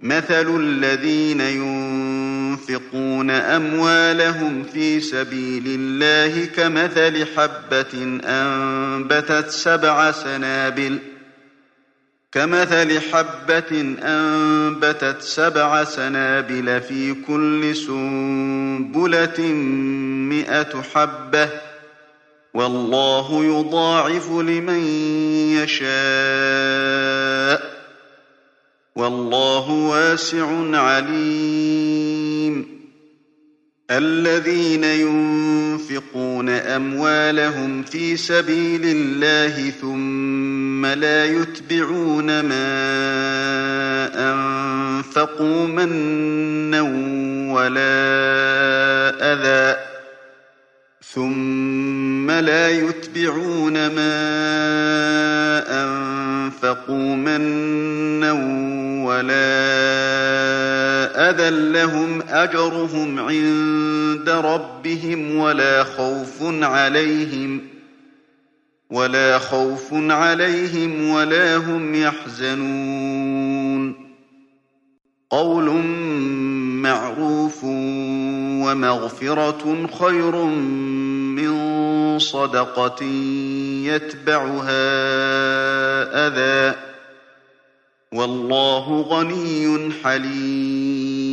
مَثَلُ الَّذِينَ يُنفِقُونَ أَمْوَالَهُمْ فِي سَبِيلِ اللَّهِ كَمَثَلِ حَبَّةٍ أَنبَتَتْ سَبْعَ سَنَابِلَ كمثل حبة أنبتت سبع سنابل في كل سنبلة مئة حبة والله يضاعف لمن يشاء والله واسع عليم. الذين ينفقون أموالهم في سبيل الله ثم لا يتبعون ما أنفقوا منا ولا أذى. ثم لا يتبعون ما أنفقوا منا ولا أذى لهم أجرهم عند ربهم ولا خوف عليهم ولا خوف عليهم ولا هم يحزنون. قول معروف ومغفرة خير من صدقة يتبعها أذى. والله غني حليم.